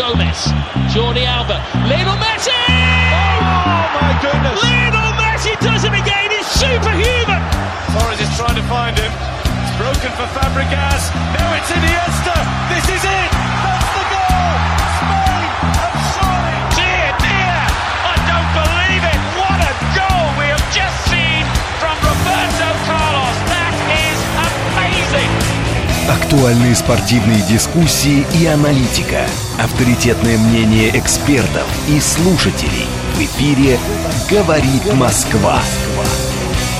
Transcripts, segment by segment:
Gomez, Jordi Alba, Lionel Messi! Oh my goodness! Lionel Messi does it again! he's superhuman! Torres is trying to find him. It's broken for Fabregas. Now it's Iniesta. This is it. That's the goal. Spain have surely. Dear, dear! I don't believe it! What a goal we have just seen from Roberto Carlos! Актуальные спортивные дискуссии и аналитика. Авторитетное мнение экспертов и слушателей. В эфире «Говорит Москва».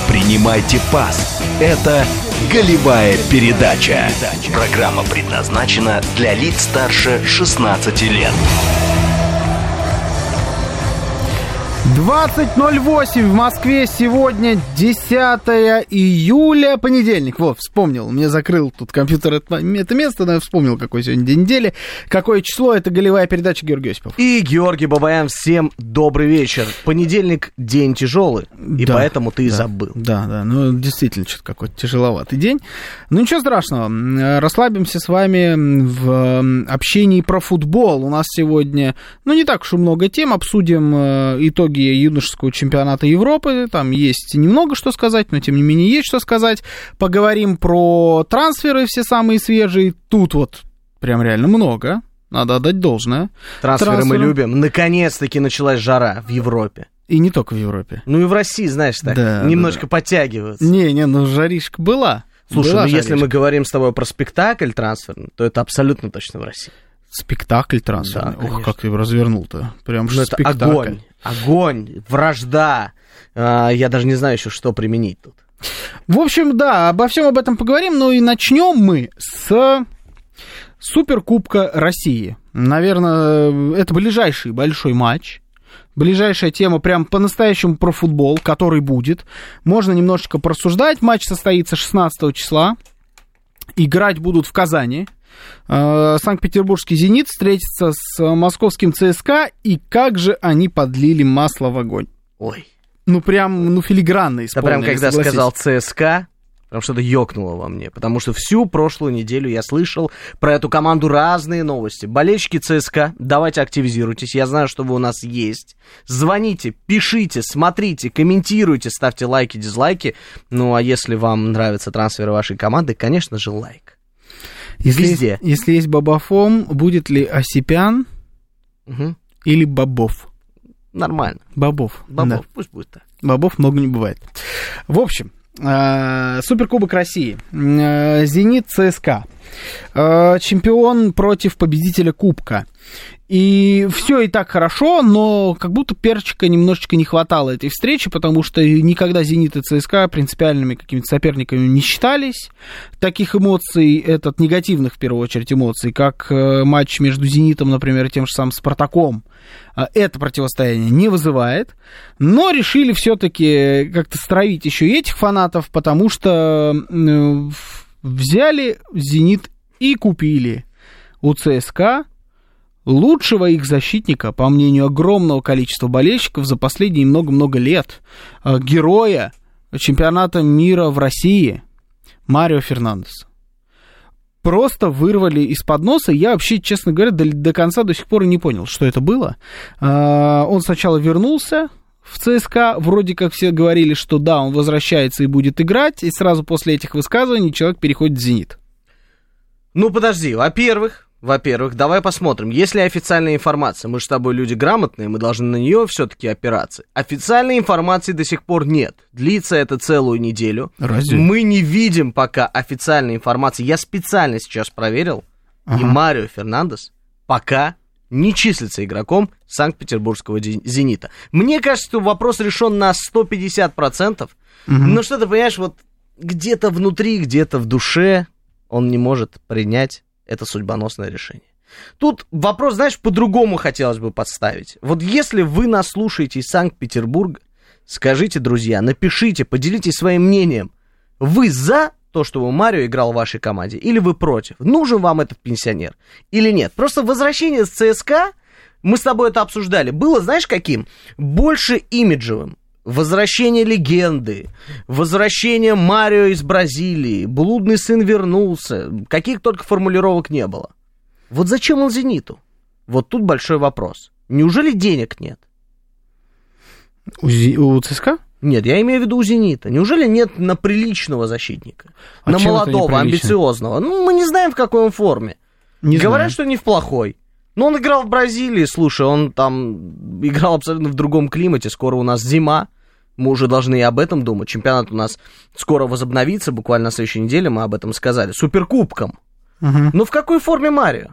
Принимайте пас. Это «Голевая передача». Программа предназначена для лиц старше 16 лет. 20.08 в Москве сегодня 10 июля, понедельник. Вот, вспомнил, мне закрыл тут компьютер это, это место, но я вспомнил, какой сегодня день недели, какое число, это голевая передача Георгий Осипов. И Георгий Бабаян, всем добрый вечер. Понедельник день тяжелый, и Да, поэтому ты и да, забыл. Да, да, ну действительно, что-то какой-то тяжеловатый день. Ну ничего страшного, расслабимся с вами в общении про футбол. У нас сегодня, ну не так уж и много тем, обсудим э, итоги юношеского чемпионата Европы. Там есть немного что сказать, но тем не менее есть что сказать. Поговорим про трансферы все самые свежие. Тут вот прям реально много. Надо отдать должное. Трансферы мы Трансферы. любим. Наконец-таки началась жара в Европе. И не только в Европе. Ну и в России, знаешь, так, Да, немножко да. подтягиваются. Не, не, ну жаришка была. Слушай, Была ну если жаришка. мы говорим с тобой про спектакль трансферный, то это абсолютно точно в России. Спектакль трансферный. Да, конечно. как ты его развернул-то. Прям Ну же это спектакль. огонь, огонь, вражда. А, я даже не знаю еще, что применить тут. В общем, да, обо всем об этом поговорим. Ну и начнем мы с Суперкубка России. Наверное, это ближайший большой матч. Ближайшая тема прям по-настоящему про футбол, который будет. Можно немножечко порассуждать. Матч состоится 16 числа. Играть будут в Казани. Э, Санкт-Петербургский «Зенит» встретится с московским ЦСКА. И как же они подлили масло в огонь. Ой, Ну, прям, ну, филигранно это прям исполнили, когда сказал ЦСКА, прям что-то ёкнуло во мне, потому что всю прошлую неделю я слышал про эту команду разные новости. Болельщики ЦСКА, давайте активизируйтесь, я знаю, что вы у нас есть. Звоните, пишите, смотрите, комментируйте, ставьте лайки, дизлайки. Ну, а если вам нравятся трансферы вашей команды, конечно же, лайк. Если Везде. Есть, если есть Бабафом, будет ли Осипян Мгм. или Бобов? Нормально. Бобов. Бобов, да. пусть будет так. Бобов много не бывает. В общем, э, Суперкубок России. Э, Зенит ЦСКА. Э, Чемпион против победителя Кубка. И все и так хорошо, но как будто перчика немножечко не хватало этой встречи, потому что никогда «Зенит» и ЦСКА принципиальными какими-то соперниками не считались. Таких эмоций, этот негативных в первую очередь эмоций, как э, матч между «Зенитом», например, и тем же самым «Спартаком», э, это противостояние не вызывает. Но решили все-таки как-то стравить еще и этих фанатов, потому что взяли «Зенит» и купили у ЦСКА лучшего их защитника, по мнению огромного количества болельщиков за последние много-много лет, э, героя чемпионата мира в России Марио Фернандес. Просто вырвали из-под носа. Я вообще, честно говоря, до, до конца до сих пор и не понял, что это было. А, Он сначала вернулся в ЦСКА, вроде как все говорили, что да, он возвращается и будет играть, и сразу после этих высказываний человек переходит в «Зенит». Ну, подожди, во-первых, во-первых, давай посмотрим, есть ли официальная информация. Мы же с тобой люди грамотные, мы должны на нее все-таки опираться. Официальной информации до сих пор нет. Длится это целую неделю. Разве? Мы не видим пока официальной информации. Я специально сейчас проверил, и Ага. Марио Фернандес пока не числится игроком Санкт-Петербургского «Зенита». Мне кажется, что вопрос решен на 150%. Но что ты понимаешь, вот где-то внутри, где-то в душе он не может принять это судьбоносное решение. Тут вопрос, знаешь, по-другому хотелось бы подставить. Вот если вы нас слушаете из Санкт-Петербурга, скажите, друзья, напишите, поделитесь своим мнением. Вы за то, чтобы Марио играл в вашей команде, или вы против? Нужен вам этот пенсионер или нет? Просто возвращение с ЦСКА, мы с тобой это обсуждали, было, знаешь, каким? Больше имиджевым. Возвращение легенды, возвращение Марио из Бразилии, блудный сын вернулся, каких только формулировок не было. Вот зачем он «Зениту»? Вот тут большой вопрос. Неужели денег нет? У, Зи- у ЦСКА? Нет, я имею в виду у «Зенита». Неужели нет на приличного защитника? А на молодого, амбициозного? Ну, мы не знаем, в какой он форме. Не Говорят, знаю. что не в плохой. Но он играл в Бразилии, слушай, он там играл абсолютно в другом климате. Скоро у нас зима. Мы уже должны и об этом думать. Чемпионат у нас скоро возобновится, буквально на следующей неделе мы об этом сказали. Суперкубком. Мгм. Но в какой форме Марио?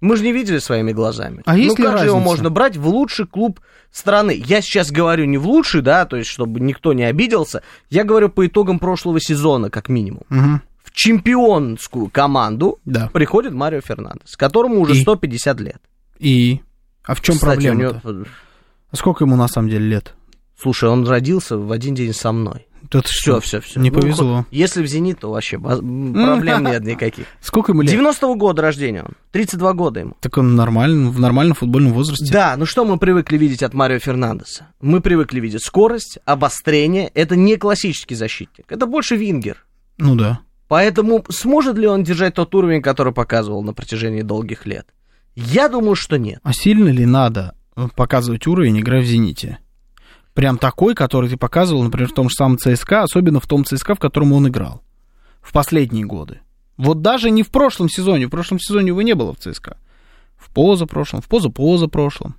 Мы же не видели своими глазами. А есть ну как же его разница? можно брать в лучший клуб страны? Я сейчас говорю не в лучший, да, то есть чтобы никто не обиделся. Я говорю по итогам прошлого сезона, как минимум. Мгм. В чемпионскую команду Да. приходит Марио Фернандес, которому уже И? 150 лет. И? А в чем Кстати, проблема? него- Сколько ему на самом деле лет? Слушай, он родился в один день со мной. Тут Все, все, все. Не повезло. если в «Зенит», то вообще проблем нет никаких. Сколько ему лет? 90-го года рождения он. 32 года ему. Так он нормально, в нормальном футбольном возрасте. Да, ну что мы привыкли видеть от Марио Фернандеса? Мы привыкли видеть скорость, обострение. Это не классический защитник, это больше вингер. Ну да. Поэтому сможет ли он держать тот уровень, который показывал на протяжении долгих лет? Я думаю, что нет. А сильно ли надо э, показывать уровень, играя в «Зените»? Прям такой, который ты показывал, например, в том же самом ЦСКА, особенно в том ЦСКА, в котором он играл в последние годы. Вот даже не в прошлом сезоне, в прошлом сезоне его не было в ЦСКА. В позапрошлом, в позапозапрошлом.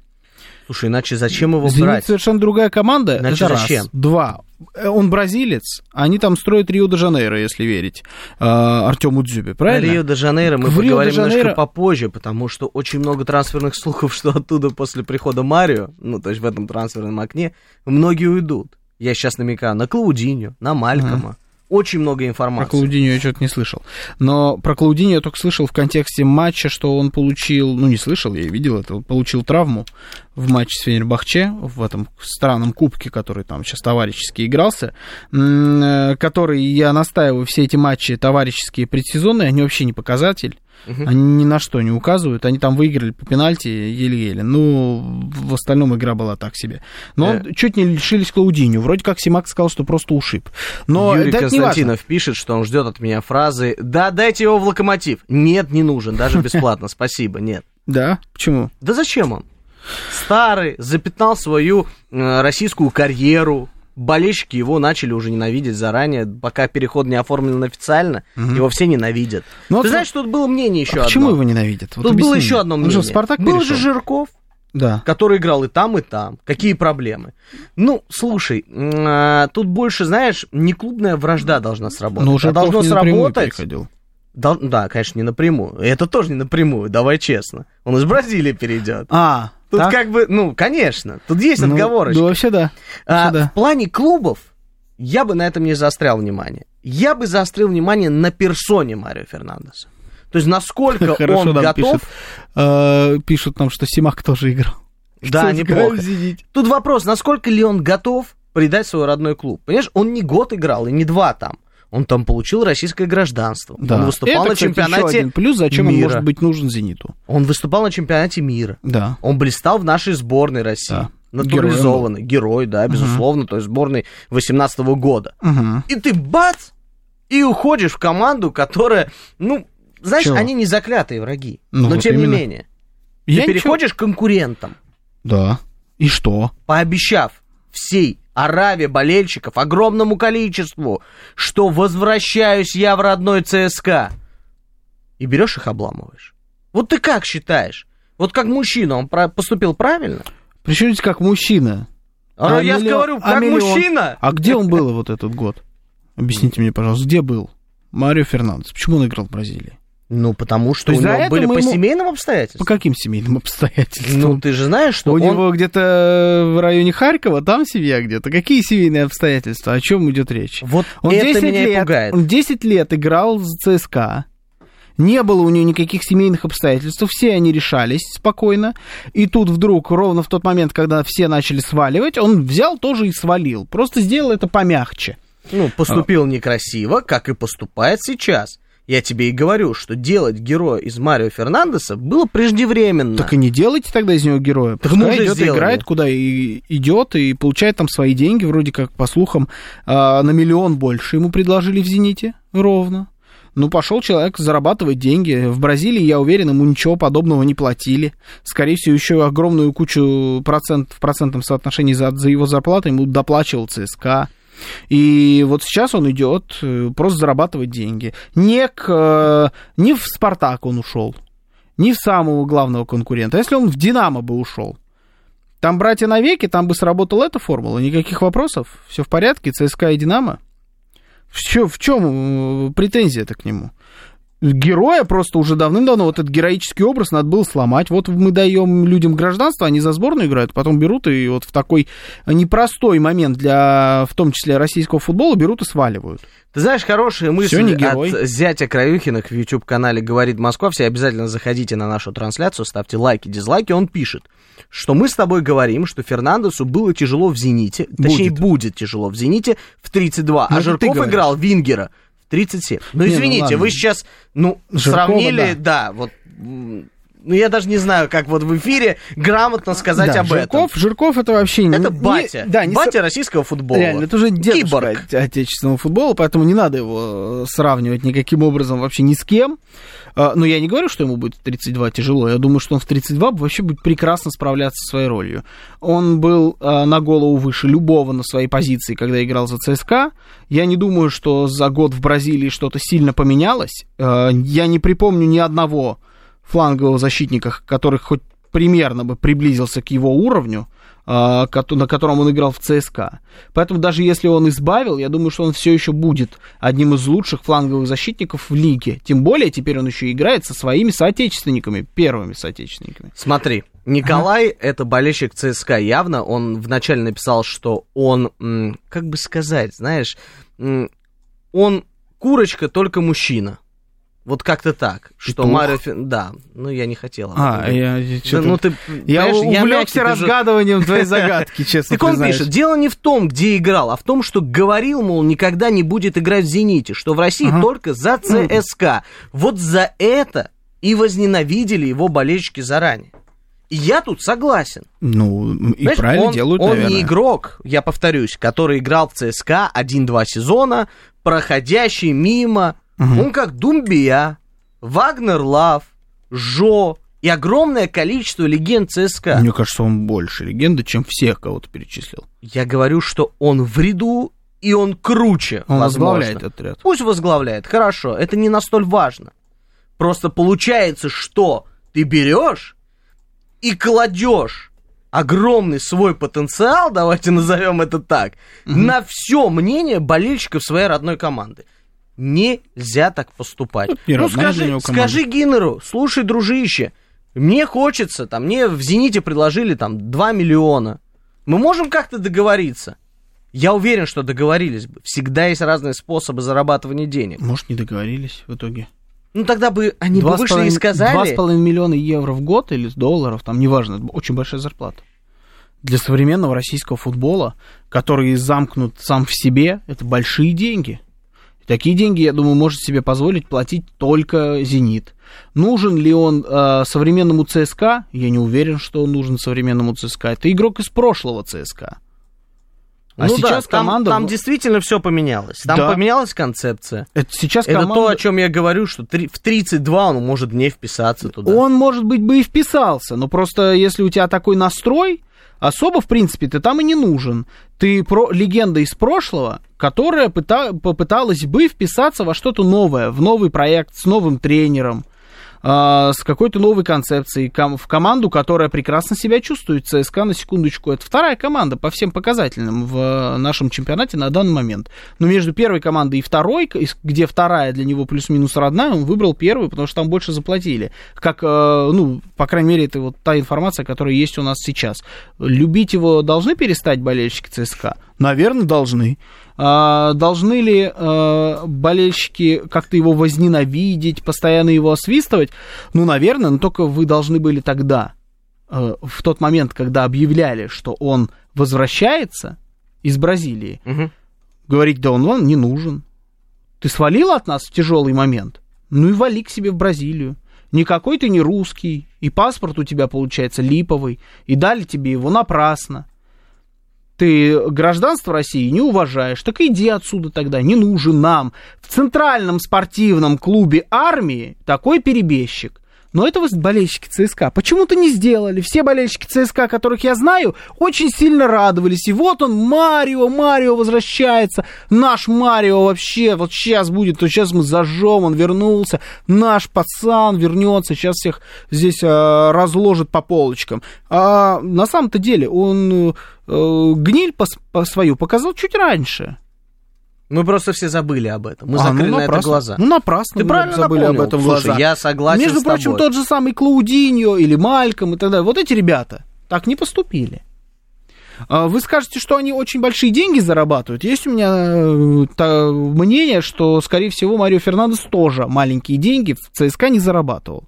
Слушай, иначе зачем его «Зенит» брать? совершенно другая команда. Значит, это раз. зачем? Два. Э, Он бразилец, они там строят Рио-де-Жанейро, если верить э, Артему Дзюбе, правильно? Рио-де-Жанейро мы В поговорим Рио-де-Жанейро- немножко попозже, потому что очень много трансферных слухов, что оттуда после прихода Марио, ну, то есть в этом трансферном окне, многие уйдут. Я сейчас намекаю на Клаудиньо, на Малькома. Очень много Про информации. Клаудиньо я что-то не слышал. Но про Клаудиньо я только слышал в контексте матча, что он получил, ну не слышал, я видел это, он получил травму в матче с Фенербахче, в этом странном кубке, который там сейчас товарищески игрался, э, который, я настаиваю, все эти матчи товарищеские предсезонные, они вообще не показатель. Они ни на что не указывают. Они там выиграли по пенальти еле-еле. Ну, в остальном игра была так себе. Но Э. чуть не лишились Клаудиню. Вроде как Симак сказал, что просто ушиб. Но Юрий важно. Константинов пишет, что он ждет от меня фразы «Да, дайте его в локомотив». Нет, не нужен, даже бесплатно, спасибо, нет. Да? Почему? Да зачем он? Старый, запятнал свою э, российскую карьеру. Болельщики его начали уже ненавидеть заранее, пока переход не оформлен официально, его все ненавидят. Ну, Ты вот знаешь, тут было мнение еще А почему одно. его ненавидят? Вот Тут было объясни еще мне. одно Он мнение. же в Спартак Был перешел. же Жирков, Да. который играл и там, и там. Какие проблемы? Ну, слушай, а, тут больше, знаешь, не клубная вражда должна сработать, Но а уже должно не сработать. переходил. Дол- да, конечно, не напрямую. Это тоже не напрямую, давай честно. Он из Бразилии перейдет. А, Тут так? как бы, ну, конечно, тут есть Ну, отговорочка. Да, вообще да. А, Вообще да. В плане клубов я бы на этом не заострял внимание. Я бы заострил внимание на персоне Марио Фернандеса. То есть насколько Хорошо он готов. пишут. Э, Пишут нам, что Симак тоже играл. Да, неплохо. «Зените». Тут вопрос, насколько ли он готов предать свой родной клуб. Понимаешь, он не год играл и не два там. Он там получил российское гражданство. Да. Он выступал Это, на кстати, еще чемпионате один плюс, зачем он мира. может быть нужен «Зениту». Он выступал на чемпионате мира. Да. Он блистал в нашей сборной России. Да. Натурализованный. Герой, да, безусловно, то есть сборной 18 года. Мгм. И ты бац! И уходишь в команду, которая, ну, знаешь, Чего? они не заклятые враги. Ну, но вот тем именно. не менее. Я ты ничего- переходишь к конкурентам, Да. И что? пообещав всей ораве болельщиков, огромному количеству, что возвращаюсь я в родной ЦСКА. И берешь их обламываешь. Вот ты как считаешь? Вот как мужчина, он поступил правильно? Причем здесь как мужчина. А, А я миллион- говорю, а как миллион? мужчина. А где он был вот этот год? Объясните мне, пожалуйста, где был Марио Фернандес? Почему он играл в Бразилии? Ну, потому что То у него были по ему- семейным По обстоятельствам. каким семейным обстоятельствам? Ну, ты же знаешь, что У он... него где-то в районе Харькова, там семья где-то. Какие семейные обстоятельства? О чем идет речь? Вот Он это 10 меня и лет, пугает. Он 10 лет играл за ЦСКА. Не было у него никаких семейных обстоятельств, все они решались спокойно. И тут вдруг, ровно в тот момент, когда все начали сваливать, он взял тоже и свалил. Просто сделал это помягче. Ну, поступил некрасиво, как и поступает сейчас. Я тебе и говорю, что делать героя из Марио Фернандеса было преждевременно. Так и не делайте тогда из него героя. Так Пускай мы уже идет, сделали. играет, куда и идет, и получает там свои деньги, вроде как, по слухам, а, на миллион больше ему предложили в «Зените» ровно. Ну, пошел человек зарабатывать деньги. В Бразилии, я уверен, ему ничего подобного не платили. Скорее всего, еще огромную кучу процент, в процентном соотношении за, за его зарплату ему доплачивал ЦСКА. И вот сейчас он идет э, просто зарабатывать деньги. Не, к, э, не в Спартак он ушел, не в самого главного конкурента. Если он в Динамо бы ушел, там братья навеки, там бы сработала эта формула, никаких вопросов, все в порядке, ЦСКА и Динамо. В в чем э, претензия-то к нему? Героя просто уже давным-давно вот этот героический образ надо было сломать. Вот мы даем людям гражданство, они за сборную играют, потом берут и вот в такой непростой момент для, в том числе, российского футбола, берут и сваливают. Ты знаешь, хорошая мысль не герой. от зятя Краюхиных в YouTube-канале «Говорит Москва». Все обязательно заходите на нашу трансляцию, ставьте лайки, дизлайки. Он пишет, что мы с тобой говорим, что Фернандесу было тяжело в «Зените», точнее, Будет. будет тяжело в «Зените» в 32, Ну, а Жирков играл Вингера 37. Ну, Не, ну извините, ладно. вы сейчас, ну, Жиркова, сравнили, да, вот... м, Ну, я даже не знаю, как вот в эфире грамотно сказать Да, об Жирков, Жирков это вообще не... этом. Это не- батя. да, не батя российского футбола. Реально, это уже дедушка Киборг. отечественного футбола, поэтому не надо его э, сравнивать никаким образом вообще ни с кем. А, Но я не говорю, что ему будет в 32 тяжело. Я думаю, что он в 32 вообще будет прекрасно справляться со своей ролью. Он был э, на голову выше любого на своей позиции, когда играл за ЦСКА. Я не думаю, что за год в Бразилии что-то сильно поменялось. Э, Я не припомню ни одного флангового защитника, который хоть примерно бы приблизился к его уровню, а, на котором он играл в ЦСКА. Поэтому даже если он избавил, я думаю, что он все еще будет одним из лучших фланговых защитников в лиге. Тем более теперь он еще играет со своими соотечественниками, первыми соотечественниками. Смотри, Николай это болельщик ЦСКА явно. Он вначале написал, что он, как бы сказать, знаешь, он курочка, только мужчина. Вот как-то так. Что Петух? Марио... Да, ну я не хотел. А, я, Да, ну ты, я увлекся же- разгадыванием твоей загадки, честно Так он признаюсь. пишет, дело не в том, где играл, а в том, что говорил, мол, никогда не будет играть в «Зените», что в России Ага. только за ЦСКА. Вот за это и возненавидели его болельщики заранее. И я тут согласен. Ну, и Понимаешь, правильно он, делают, он наверное. не игрок, я повторюсь, который играл в ЦСКА один-два сезона, проходящий мимо. Он как Думбия, Вагнер Лав, Жо и огромное количество легенд ЦСКА. Мне кажется, он больше легенда, чем всех, кого ты перечислил. Я говорю, что он в ряду, и он круче, Он возможно. возглавляет этот ряд. Пусть возглавляет, хорошо, это не настолько важно. Просто получается, что ты берешь и кладешь огромный свой потенциал, давайте назовем это так, на все мнение болельщиков своей родной команды. Нельзя так поступать. Ну, ну скажи, скажи Гиннеру, слушай, дружище, мне хочется, там, мне в «Зените» предложили там 2 миллиона. Мы можем как-то договориться? Я уверен, что договорились бы. Всегда есть разные способы зарабатывания денег. Может, не договорились в итоге. Ну тогда бы они бы Два с вышли и половиной- Два сказали. с половиной миллиона евро в год или долларов, там, неважно, очень большая зарплата. Для современного российского футбола, который замкнут сам в себе, это большие деньги. И такие деньги, я думаю, может себе позволить платить только «Зенит». Нужен ли он э, современному ЦСКА? Я не уверен, что он нужен современному ЦСКА. Это игрок из прошлого ЦСКА. А ну сейчас да, там, команда... там действительно все поменялось. Там Да. поменялась концепция. это сейчас Это команда... то, о чем я говорю, что три- в 32 он может не вписаться туда. Он, может быть, бы и вписался, но просто если у тебя такой настрой, особо, в принципе, ты там и не нужен. Ты про легенда из прошлого, которая пыта- попыталась бы вписаться во что-то новое, в новый проект с новым тренером, а, с какой-то новой концепцией, в команду, которая прекрасно себя чувствует. ЦСКА, на секундочку, это вторая команда по всем показательным в нашем чемпионате на данный момент. Но между первой командой и второй, где вторая для него плюс-минус родная, он выбрал первую, потому что там больше заплатили. Как, э, ну, по крайней мере, это вот та информация, которая есть у нас сейчас. Любить его должны перестать болельщики ЦСКА? Наверное, должны. А, должны ли э, болельщики как-то его возненавидеть, постоянно его освистывать? Ну, наверное, но только вы должны были тогда, э, в тот момент, когда объявляли, что он возвращается из Бразилии, Мгм. говорить, да он вам не нужен. Ты свалил от нас в тяжелый момент? Ну и вали к себе в Бразилию. Никакой ты не русский, и паспорт у тебя получается липовый, и дали тебе его напрасно. Ты гражданство России не уважаешь, так иди отсюда тогда, не нужен нам. В центральном спортивном клубе армии такой перебежчик. Но этого болельщики ЦСКА почему-то не сделали. Все болельщики ЦСКА, которых я знаю, очень сильно радовались. И вот он, Марио, Марио возвращается. Наш Марио вообще, вот сейчас будет, то сейчас мы зажжем, он вернулся. Наш пацан вернется, сейчас всех здесь э, разложит по полочкам. А на самом-то деле он э, гниль по, по свою показал чуть раньше. Мы просто все забыли об этом. Мы а, закрыли ну, на это глаза. Ну, напрасно. Ты правильно забыли напомнил. об этом Слушай, глаза. я согласен Между с прочим, тобой. тот же самый Клаудиньо или Мальком и так далее. Вот эти ребята так не поступили. А, Вы скажете, что они очень большие деньги зарабатывают. Есть у меня э, мнение, что, скорее всего, Марио Фернандес тоже маленькие деньги в ЦСКА не зарабатывал.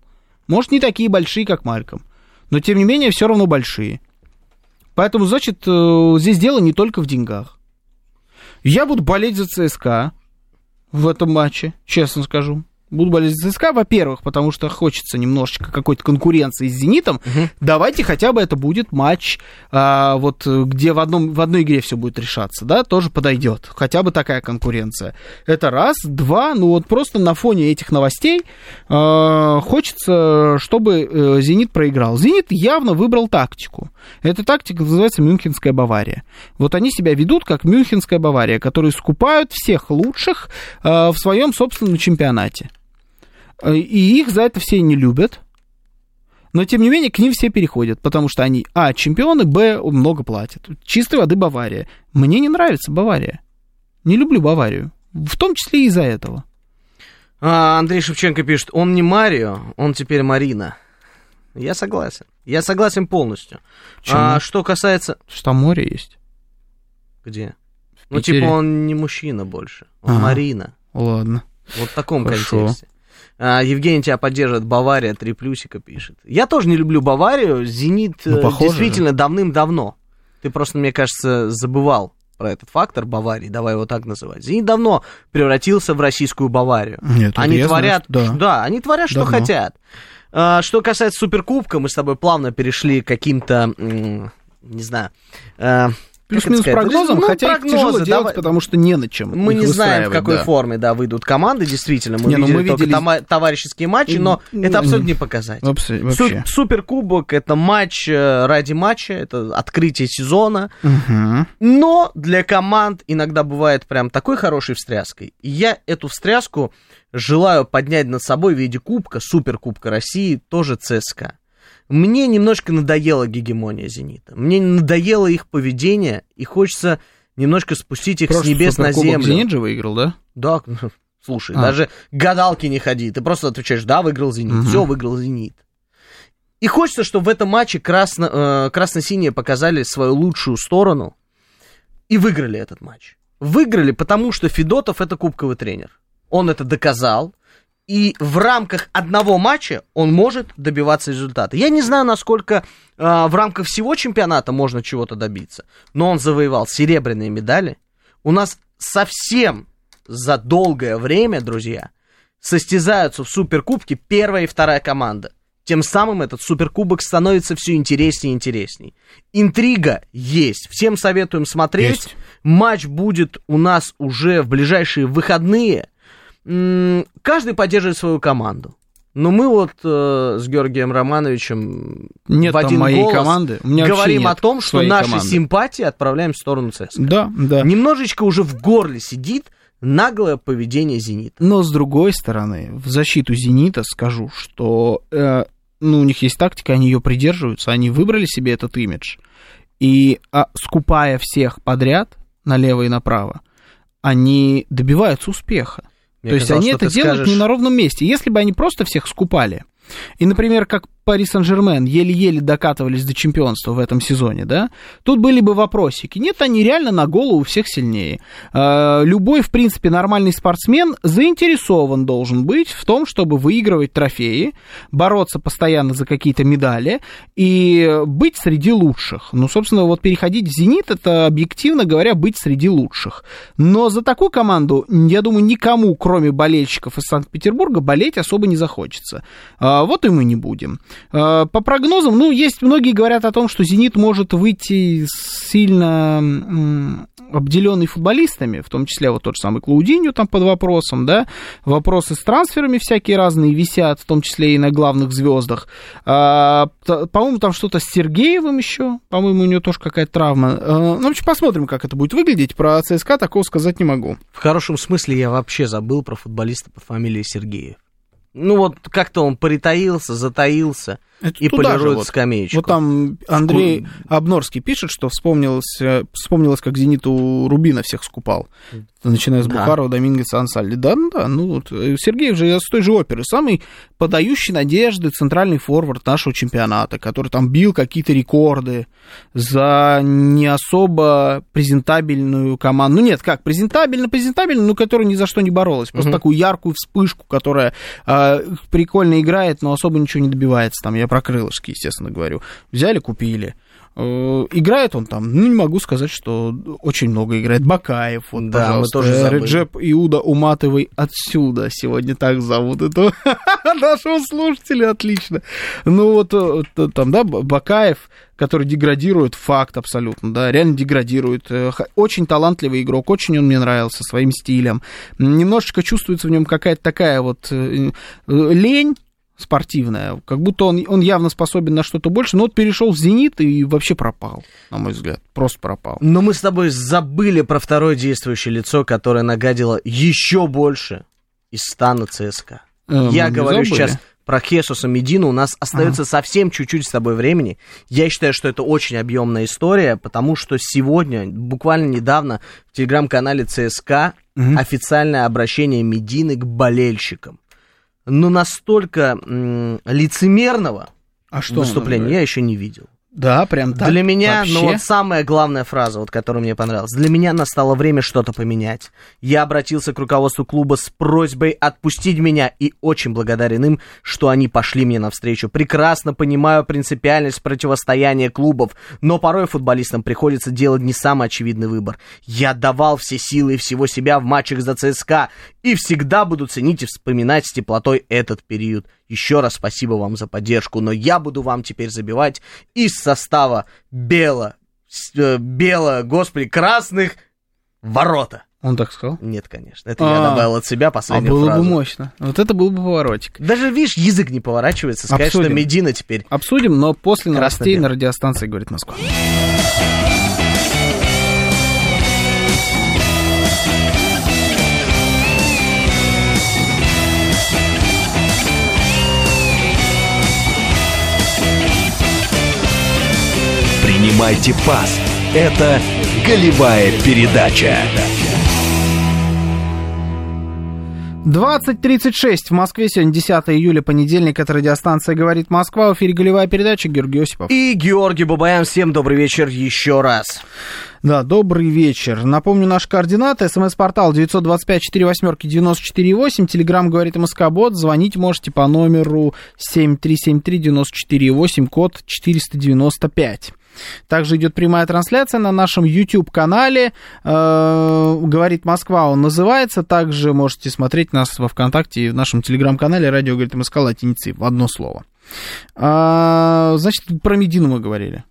Может, не такие большие, как Мальком. Но, тем не менее, все равно большие. Поэтому, значит, э, здесь дело не только в деньгах. Я буду болеть за ЦСКА в этом матче, честно скажу. Буду болеть за ЦСКА, во-первых, потому что хочется немножечко какой-то конкуренции с «Зенитом». Мгм. Давайте хотя бы это будет матч, а, вот где в, одном, в одной игре все будет решаться, да, тоже подойдет. Хотя бы такая конкуренция. Это раз. Два, ну вот просто на фоне этих новостей а, хочется, чтобы э, «Зенит» проиграл. «Зенит» явно выбрал тактику. Эта тактика называется «Мюнхенская Бавария». Вот они себя ведут как «Мюнхенская Бавария», которые скупают всех лучших а, в своем собственном чемпионате. И их за это все не любят. Но, тем не менее, к ним все переходят, потому что они, а, чемпионы, б, много платят. Чистой воды Бавария. Мне не нравится Бавария. Не люблю Баварию. В том числе и из-за этого. А, Андрей Шевченко пишет, он не Марио, он теперь Марина. Я согласен. Я согласен полностью. Почему? А что касается... Что там море есть. Где? Ну, типа, он не мужчина больше. Он Ага. Марина. Ладно. Вот в таком Хорошо. контексте. А, Евгений тебя поддерживает, Бавария, три плюсика пишет. Я тоже не люблю Баварию, Зенит Ну, э, похоже действительно давным-давно. Ты просто, мне кажется, забывал про этот фактор Баварии, давай его так называть. Зенит давно превратился в российскую Баварию. Нет, они я знаю, творят, что- да. они творят, что Давно. хотят. А, что касается Суперкубка, мы с тобой плавно перешли к каким-то, не знаю, э, Плюс-минус сказать? прогнозом, Ну, хотя их прогнозы, тяжело делать, давай. потому что не на чем. Мы их не знаем, в какой да. форме, да, выйдут команды, действительно. Мы Не, ну видели мы только видели- тома- товарищеские матчи, но Ну, это абсолютно не- не показатель. Вообще. Су-. Суперкубок это матч э, ради матча, это открытие сезона. Мгм. Но для команд иногда бывает прям такой хорошей встряской. И я эту встряску желаю поднять над собой в виде кубка, суперкубка России, тоже ЦСКА. Мне немножко надоела гегемония «Зенита». Мне надоело их поведение, и хочется немножко спустить их с Прошлый небес на землю. Зенит же выиграл, да? Да, слушай, А. даже гадалки не ходи. Ты просто отвечаешь, да, выиграл «Зенит». Мгм. Все, выиграл «Зенит». И хочется, чтобы в этом матче красно, э, красно-синие показали свою лучшую сторону и выиграли этот матч. Выиграли, потому что Федотов это кубковый тренер. Он это доказал. И в рамках одного матча он может добиваться результата. Я не знаю, насколько э, в рамках всего чемпионата можно чего-то добиться, но он завоевал серебряные медали. У нас совсем за долгое время, друзья, состязаются в Суперкубке первая и вторая команда. Тем самым этот Суперкубок становится все интереснее и интересней. Интрига есть. Всем советуем смотреть. Есть. Матч будет у нас уже в ближайшие выходные. Каждый поддерживает свою команду. Но мы вот э, с Георгием Романовичем Нет в один моей голос команды. У меня говорим нет о том, что наши команды. симпатии отправляем в сторону ЦСКА. Да, да. Немножечко уже в горле сидит наглое поведение «Зенита». Но с другой стороны, в защиту Зенита скажу, что э, ну, у них есть тактика, они ее придерживаются, они выбрали себе этот имидж. И а, скупая всех подряд, налево и направо, они добиваются успеха. Мне То есть они это делают скажешь, не на ровном месте. Если бы они просто всех скупали, и, например, как Пари Сан-Жермен еле-еле докатывались до чемпионства в этом сезоне, да, тут были бы вопросики. Нет, они реально на голову всех сильнее. Э, Любой, в принципе, нормальный спортсмен заинтересован должен быть в том, чтобы выигрывать трофеи, бороться постоянно за какие-то медали и быть среди лучших. Ну, собственно, вот переходить в «Зенит» — это, объективно говоря, быть среди лучших. Но за такую команду, я думаю, никому, кроме болельщиков из Санкт-Петербурга, болеть особо не захочется. А, Вот и мы не будем. Э, по прогнозам, ну, есть многие говорят о том, что «Зенит» может выйти сильно обделенный футболистами, в том числе вот тот же самый Клаудиньо там под вопросом, да, вопросы с трансферами всякие разные висят, в том числе и на главных звездах. А, по-моему, там что-то с Сергеевым еще, по-моему, у него тоже какая-то травма. А, ну, в общем, посмотрим, как это будет выглядеть. Про ЦСКА такого сказать не могу. В хорошем смысле я вообще забыл про футболиста по фамилии Сергеев. Ну вот как-то он притаился, затаился Это и полирует вот. скамеечку. Вот там Андрей Обнорский пишет, что вспомнилось, вспомнилось, как «Зенит» у Рубина всех скупал. Начиная с Да. Бухарова до Мингеса Ансальди. Да, ну да, ну вот. э, Сергеев же с той же оперы. Самый подающий надежды центральный форвард нашего чемпионата, который там бил какие-то рекорды за не особо презентабельную команду. Ну нет, как, презентабельно, презентабельно, но которая ни за что не боролась. Просто Мгм. такую яркую вспышку, которая э, прикольно играет, но особо ничего не добивается. Там я про крылышки, естественно, говорю. Взяли, купили. Э, Играет он там, ну, не могу сказать, что очень много играет. Бакаев, вот, Да, мы пожалуйста. тоже забыли. Реджеп Иуда Уматовый отсюда. Сегодня так зовут этого нашего слушателя, отлично. Ну, вот э, там, да, Бакаев, который деградирует, факт абсолютно, да, реально деградирует. Э, Очень талантливый игрок, очень он мне нравился своим стилем. Немножечко чувствуется в нем какая-то такая вот э, э, лень, спортивная, как будто он, он явно способен на что-то больше, но вот перешел в «Зенит» и вообще пропал, на мой взгляд, просто пропал. Но мы с тобой забыли про второе действующее лицо, которое нагадило еще больше из стана ЦСКА. Э, Я говорю забыли. сейчас про Хесуса Медину. У нас остается совсем чуть-чуть с тобой времени. Я считаю, что это очень объемная история, потому что сегодня, буквально недавно, в телеграм-канале ЦСКА Мгм. официальное обращение Медины к болельщикам. Но настолько лицемерного А что выступления я еще не видел. Да, прям так. Для меня, вообще? ну вот самая главная фраза, вот, которая мне понравилась. Для меня настало время что-то поменять. Я обратился к руководству клуба с просьбой отпустить меня и очень благодарен им, что они пошли мне навстречу. Прекрасно понимаю принципиальность противостояния клубов, но порой футболистам приходится делать не самый очевидный выбор. Я давал все силы и всего себя в матчах за ЦСКА и всегда буду ценить и вспоминать с теплотой этот период. Еще раз спасибо вам за поддержку, но я буду вам теперь забивать из состава бело, э, бело, господи, красных ворота. Он так сказал? Нет, конечно, это я А. добавил от себя А последнюю было фразу. бы мощно. Вот это был бы поворотик. Даже, видишь, язык не поворачивается сказать, Обсудим. что Медина теперь... Обсудим, но после новостей на радиостанции «Говорит Москва». Принимайте пас. Это голевая передача. 20.36 в Москве. Сегодня 10 июля, понедельник. Это радиостанция «Говорит Москва». В эфире голевая передача. Георгий Осипов. И Георгий Бабаян, всем добрый вечер еще раз. Да, добрый вечер. Напомню, наши координаты. СМС-портал 925-48-94-8. Телеграмм говорит МСК-бот. Звонить можете по номеру 7373-94-8, код 495. Также идет прямая трансляция на нашем YouTube-канале. Э, говорит Москва, он называется. Также можете смотреть нас во ВКонтакте и в нашем телеграм-канале «Радио говорит МСК» латиницей в одно слово. А, значит, про Медину мы говорили.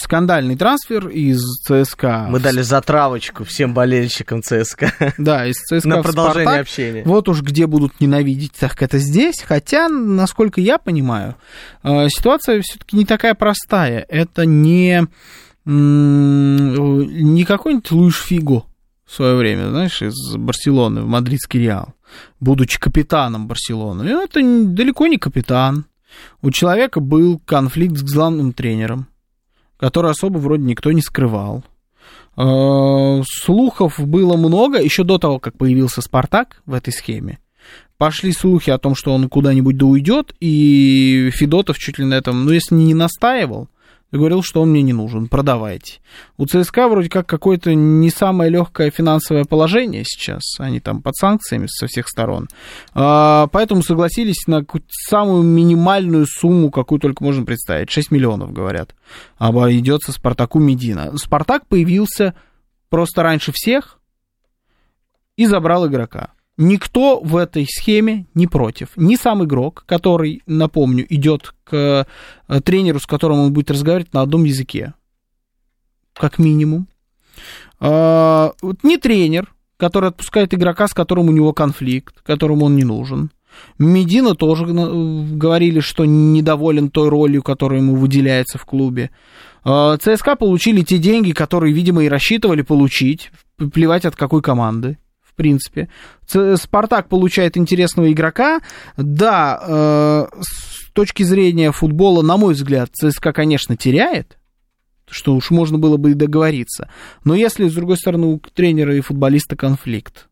Скандальный трансфер из ЦСКА. Мы дали затравочку всем болельщикам ЦСКА Да, из ЦСКА на продолжение «Спартак». общения. Вот уж где будут ненавидеть, так это здесь. Хотя, насколько я понимаю, э, ситуация все-таки не такая простая. Это не, не какой-нибудь Луиш Фиго в свое время, знаешь, из Барселоны в мадридский Реал, будучи капитаном Барселоны. И Это далеко не капитан. У человека был конфликт с главным тренером, который особо вроде никто не скрывал. Э, Слухов было много еще до того, как появился Спартак в этой схеме. Пошли слухи о том, что он куда-нибудь да уйдет, и Федотов чуть ли на этом, ну, если не настаивал, говорил, что он мне не нужен, продавайте. У ЦСКА вроде как какое-то не самое легкое финансовое положение сейчас, они там под санкциями со всех сторон, А, поэтому согласились на самую минимальную сумму, какую только можно представить, 6 миллионов, говорят, обойдется Спартаку Медина. Спартак появился просто раньше всех и забрал игрока. Никто в этой схеме не против. Ни сам игрок, который, напомню, идет к э, тренеру, с которым он будет разговаривать на одном языке, как минимум. А, ни тренер, который отпускает игрока, с которым у него конфликт, которому он не нужен. Медина тоже э, говорили, что недоволен той ролью, которая ему выделяется в клубе. А, ЦСКА получили те деньги, которые, видимо, и рассчитывали получить, плевать от какой команды в принципе. Спартак получает интересного игрока. Да, э, с точки зрения футбола, на мой взгляд, ЦСКА, конечно, теряет, что уж можно было бы и договориться. Но если, с другой стороны, у тренера и футболиста конфликт,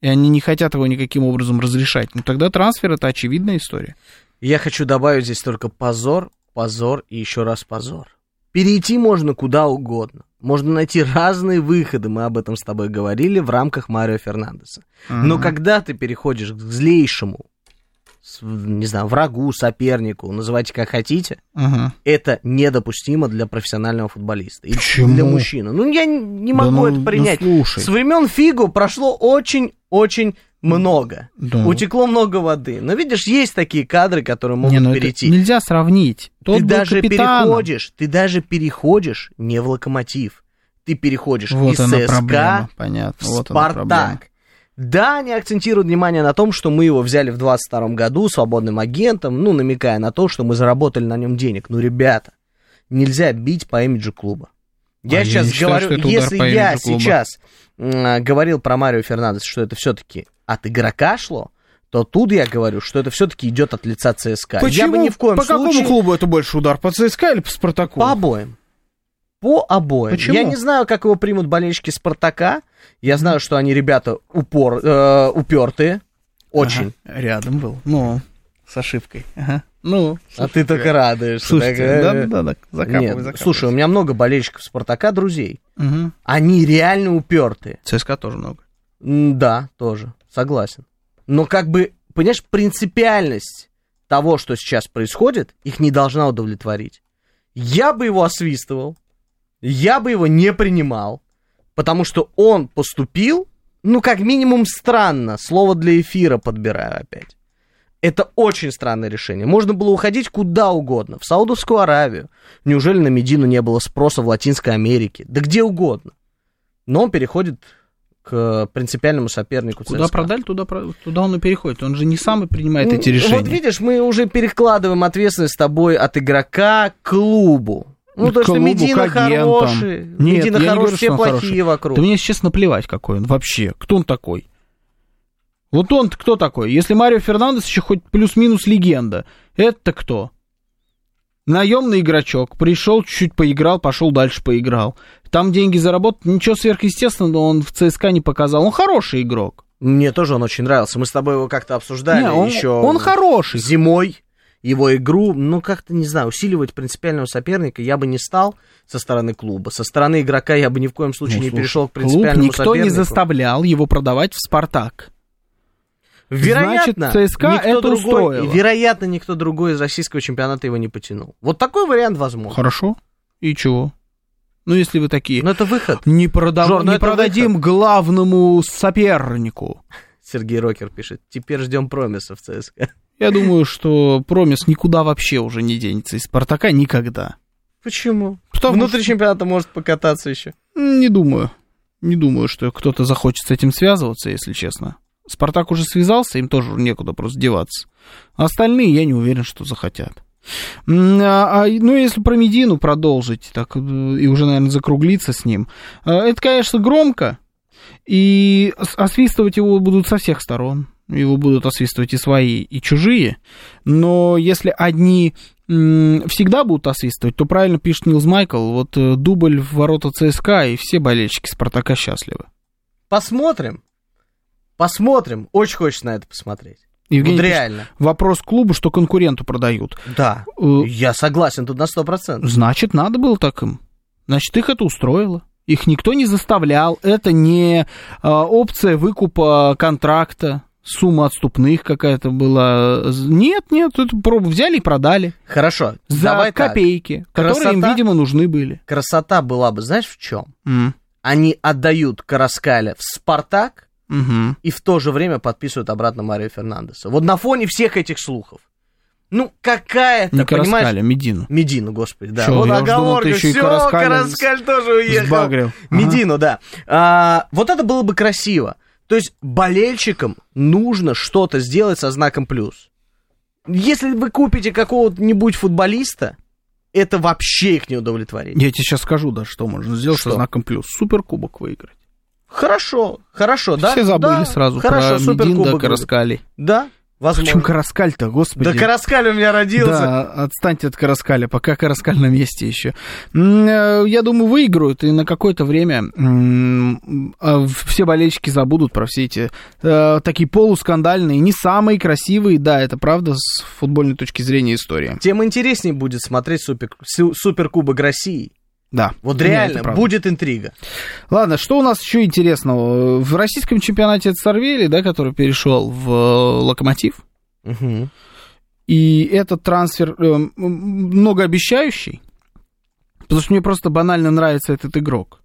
и они не хотят его никаким образом разрешать, ну тогда трансфер это очевидная история. Я хочу добавить здесь только позор, позор и еще раз позор. Перейти можно куда угодно. Можно найти разные выходы, мы об этом с тобой говорили, в рамках Марио Фернандеса. Uh-huh. Но когда ты переходишь к злейшему, не знаю, врагу, сопернику, называйте как хотите, uh-huh. это недопустимо для профессионального футболиста. Почему? Для мужчины. Ну, я не могу да, ну, это принять. Ну, слушай. С времен Фигу прошло очень-очень много. Да. Утекло много воды. Но видишь, есть такие кадры, которые могут не, ну перейти. нельзя сравнить. Тот ты даже капитаном. переходишь, ты даже переходишь не в локомотив. Ты переходишь вот из ЦСКА проблема. Понятно. в вот Спартак. Да, они акцентируют внимание на том, что мы его взяли в 22 году свободным агентом, ну, намекая на то, что мы заработали на нем денег. Ну, ребята, нельзя бить по имиджу клуба. Я а сейчас я говорю, считаю, если я сейчас говорил про Марио Фернандес, что это все-таки от игрока шло, то тут я говорю, что это все-таки идет от лица ЦСКА. Почему? Я бы ни в коем по случае... какому клубу это больше удар? По ЦСКА или по Спартаку? По обоим. По обоим. Почему? Я не знаю, как его примут болельщики Спартака. Я знаю, что они ребята упор, э, упертые. Очень. Ага, рядом был. Ну, с ошибкой. Ага. Ну, а ты только радуешься. Слушайте, так, да, да, да, закапывай, Нет, закапывай. Слушай, у меня много болельщиков Спартака, друзей. Угу. Они реально упертые. ЦСКА тоже много. Да, тоже, согласен. Но как бы, понимаешь, принципиальность того, что сейчас происходит, их не должна удовлетворить. Я бы его освистывал, я бы его не принимал, потому что он поступил, ну, как минимум, странно. Слово для эфира подбираю опять. Это очень странное решение. Можно было уходить куда угодно. В Саудовскую Аравию. Неужели на Медину не было спроса в Латинской Америке? Да где угодно. Но он переходит к принципиальному сопернику Куда ЦСКА. продали, туда, туда он и переходит. Он же не сам и принимает эти решения. Вот видишь, мы уже перекладываем ответственность с тобой от игрока к клубу. Ну, то, что Медина хороший, Нет, Медина хороший, говорю, все плохие хороший. вокруг. Да мне сейчас наплевать, какой он вообще. Кто он такой? Вот он кто такой? Если Марио Фернандес еще хоть плюс-минус легенда, это кто? Наемный игрочок, пришел, чуть-чуть поиграл, пошел дальше поиграл. Там деньги заработал, ничего сверхъестественного он в ЦСКА не показал. Он хороший игрок. Мне тоже он очень нравился. Мы с тобой его как-то обсуждали не, он, еще. Он хороший. Зимой его игру, ну, как-то, не знаю, усиливать принципиального соперника я бы не стал со стороны клуба. Со стороны игрока я бы ни в коем случае ну, не слушай, перешел к принципиальному клуб никто сопернику. не заставлял его продавать в «Спартак». Вероятно, Значит, ЦСКА никто это другой, устроило. вероятно, никто другой из российского чемпионата его не потянул. Вот такой вариант возможен. Хорошо. И чего? Ну, если вы такие... Но это выход. Не, продав... Жор, не продадим выход. главному сопернику. Сергей Рокер пишет. Теперь ждем промиса в ЦСКА. Я думаю, что промис никуда вообще уже не денется из Спартака никогда. Почему? Потому Внутри что... чемпионата может покататься еще. Не думаю. Не думаю, что кто-то захочет с этим связываться, если честно. Спартак уже связался, им тоже некуда просто деваться. А остальные, я не уверен, что захотят. А, а, ну, если про Медину продолжить, так э, и уже, наверное, закруглиться с ним. Э, это, конечно, громко, и освистывать его будут со всех сторон. Его будут освистывать и свои, и чужие. Но если одни всегда будут освистывать, то правильно пишет Нилс Майкл, вот э, дубль в ворота ЦСКА, и все болельщики Спартака счастливы. Посмотрим. Посмотрим. Очень хочется на это посмотреть. Евгений, вот реально. Вопрос клуба, что конкуренту продают. Да, э, я согласен тут на 100%. Значит, надо было так им. Значит, их это устроило. Их никто не заставлял. Это не а, опция выкупа контракта, сумма отступных какая-то была. Нет, нет, это пробу взяли и продали. Хорошо. За давай копейки, так. которые Красота, им, видимо, нужны были. Красота была бы, знаешь, в чем? Mm. Они отдают Караскаля в Спартак, Мгм. и в то же время подписывают обратно Марио Фернандеса. Вот на фоне всех этих слухов. Ну, какая-то, Не понимаешь... Караскаля, Медину. Медину, господи, да. Чё, вот я думал, оговорка, и всё, Караскаля Караскаль тоже уехал. сбагрил. Ага. Медину, да. А, вот это было бы красиво. То есть болельщикам нужно что-то сделать со знаком плюс. Если вы купите какого-нибудь футболиста, это вообще их не удовлетворит. Я тебе сейчас скажу, да, что можно сделать Что? со знаком плюс. Суперкубок выиграть. Хорошо, хорошо, да? Все забыли Да, сразу хорошо, про Медин да суперкубок будет. Караскали. Да, возможно. Причем Караскаль-то, господи. Да Караскаль у меня родился. Да, отстаньте от Караскаля, пока Караскаль на месте еще. Э, Я думаю, выиграют, и на какое-то время а, все болельщики забудут про все эти э, такие полускандальные, не самые красивые, да, это правда, с футбольной точки зрения история. Тем интереснее будет смотреть супер, су- Суперкубок России. Да. Вот реально, правда. будет интрига. Ладно, что у нас еще интересного? В российском чемпионате это Сорвели, да, который перешел в э, Локомотив. Мгм. И этот трансфер э, многообещающий, потому что мне просто банально нравится этот игрок,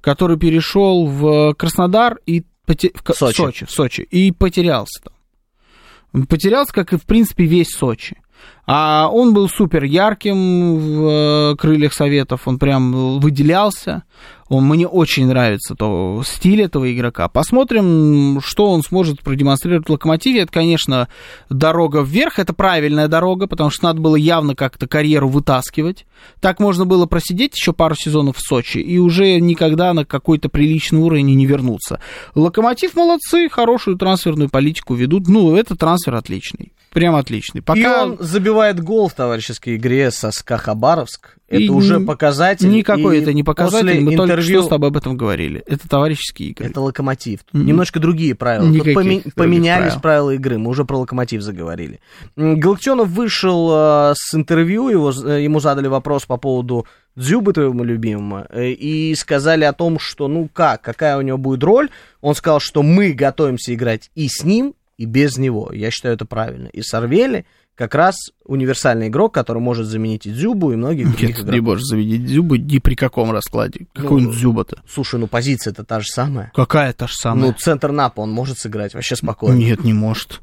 который перешел в Краснодар и поте- в Сочи. Сочи, в Сочи и потерялся там. Потерялся, как и, в принципе, весь Сочи. А он был супер ярким в э, крыльях советов, он прям выделялся. Он, мне очень нравится то, стиль этого игрока. Посмотрим, что он сможет продемонстрировать в Локомотиве. Это, конечно, дорога вверх, это правильная дорога, потому что надо было явно как-то карьеру вытаскивать. Так можно было просидеть еще пару сезонов в Сочи и уже никогда на какой-то приличный уровень не вернуться. Локомотив молодцы, хорошую трансферную политику ведут. Ну, это трансфер отличный. Прям отличный. И Пока он забивает гол в товарищеской игре со СКА Хабаровск. Это И уже показатель. никакой И это не показатель. после Мы только интервью... что с тобой об этом говорили. Это товарищеские игры. Это локомотив. Тут Мгм. Немножко другие правила. Тут Никаких поме- других поменялись правил. правила игры. Мы уже про локомотив заговорили. Галактионов вышел э, с интервью, его, э, ему задали вопрос по поводу Дзюбы, твоему любимому, э, и сказали о том, что ну как, какая у него будет роль. Он сказал, что мы готовимся играть и с ним, и без него. Я считаю это правильно. И Сорвели как раз универсальный игрок, который может заменить и Дзюбу, и многих других Нет, игроков. не можешь заведить Зюба ни при каком раскладе. Какой Ну, он Зюба-то? Слушай, ну позиция-то та же самая. Какая та же самая? Ну, центр Напа он может сыграть вообще спокойно. Нет, не может.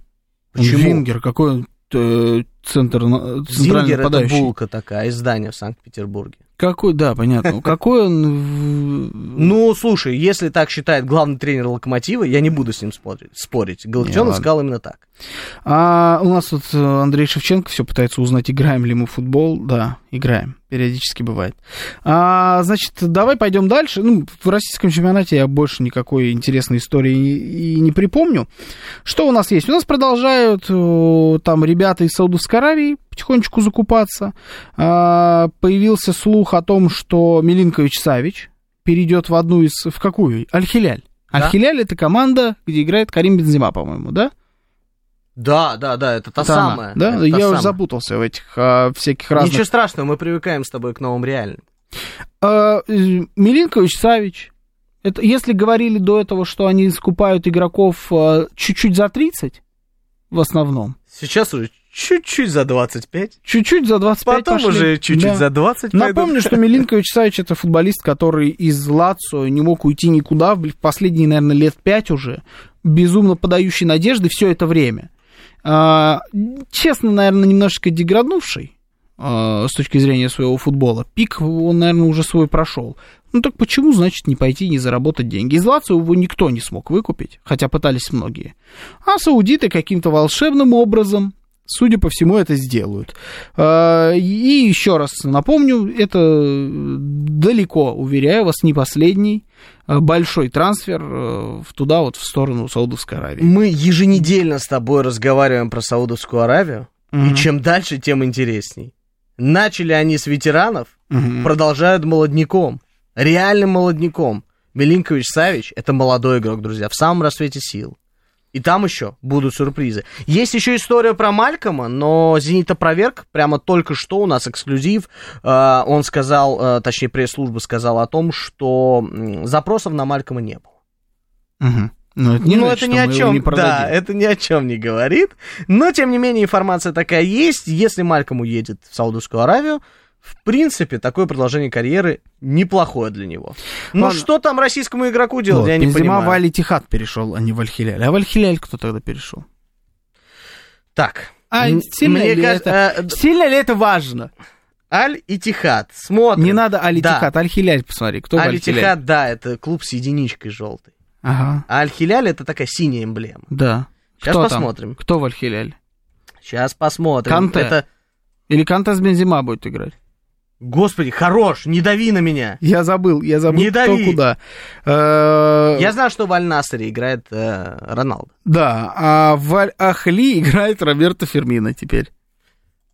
Почему? Вингер, какой он э, центр, центральный Зингер это нападающий? булка такая, издание в Санкт-Петербурге. Какой, да, понятно. Какой он... Ну, слушай, если так считает главный тренер Локомотива, я не буду с ним спорить. ладно. сказал именно так. А у нас тут э, Андрей Шевченко все пытается узнать, играем ли мы в футбол. Да, играем. Периодически бывает. А, значит, давай пойдем дальше. Ну, в российском чемпионате я больше никакой интересной истории и, не припомню. Что у нас есть? У нас продолжают там ребята из Саудовской Аравии потихонечку закупаться. А, появился слух о том, что Милинкович Савич перейдет в одну из... В какую? Аль-Хиляль. Да. Аль-Хиляль это команда, где играет Карим Бензима, по-моему, да? Да, да, да, это та Это она, самая. Да, Это я самая. уже запутался в этих а, всяких разных. Ничего страшного, мы привыкаем с тобой к новым реальным. А, э, Милинкович, Савич. Это, если говорили до этого, что они скупают игроков а, чуть-чуть за 30, в основном, Сейчас уже чуть-чуть за 25, чуть-чуть за 25 потом пошли. уже чуть-чуть Да. за 20 Напомню, пойдут. что Милинкович Савич это футболист, который из Лацио не мог уйти никуда в последние, наверное, лет пять уже, безумно подающий надежды все это время. А, честно, наверное, немножечко деграднувший а, с точки зрения своего футбола. Пик он, наверное, уже свой прошел. Ну так почему, значит, не пойти и не заработать деньги? Из Лацио его никто не смог выкупить, хотя пытались многие. А саудиты каким-то волшебным образом, судя по всему, это сделают. А, И еще раз напомню, это далеко, уверяю вас, не последний а, большой трансфер э, туда, вот в сторону Саудовской Аравии. Мы еженедельно с тобой разговариваем про Саудовскую Аравию, Мгм. и чем дальше, тем интересней. Начали они с ветеранов, Мгм. продолжают молодняком. Реальным молодняком. Милинкович Савич это молодой игрок, друзья, в самом рассвете сил. И там еще будут сюрпризы. Есть еще история про Малькома, но Зенит опроверг. Прямо только что у нас эксклюзив. Э, Он сказал, э, точнее, пресс-служба сказала о том, что запросов на Малькома не было. Мгм. Но это не ну, значит, это ни о чем, не да, это ни о чем не говорит. Но, тем не менее, информация такая есть. Если Мальком уедет в Саудовскую Аравию, в принципе, такое продолжение карьеры неплохое для него. Ну Ладно. что там российскому игроку делать, Вот, я не Бензема понимаю. в Аль-Тихад перешел, а не в Аль-Хиляль. А в Аль-Хиляль кто тогда перешел? Так, А сильно мне ли кажется, это- э, Сильно ли это важно? Аль и Тихад. Смотрим. Не надо Аль-Тихад, Да. Аль-Хиляль посмотри. Кто в Аль Аль-Хиляль? Тихад, да, это клуб с единичкой желтой. Ага, А Аль-Хиляль это такая синяя эмблема. да. Сейчас Кто там? посмотрим. Кто в Аль-Хиляль? Сейчас посмотрим. Канте. Это, Или Кантас Бензема будет играть? Господи, хорош, не дави на меня. Я забыл, я забыл, Не кто дави. куда. Э, Я знаю, что в Аль-Насаре играет э, Роналдо. Да, а в Аль-Ахли играет Роберто Фермино теперь.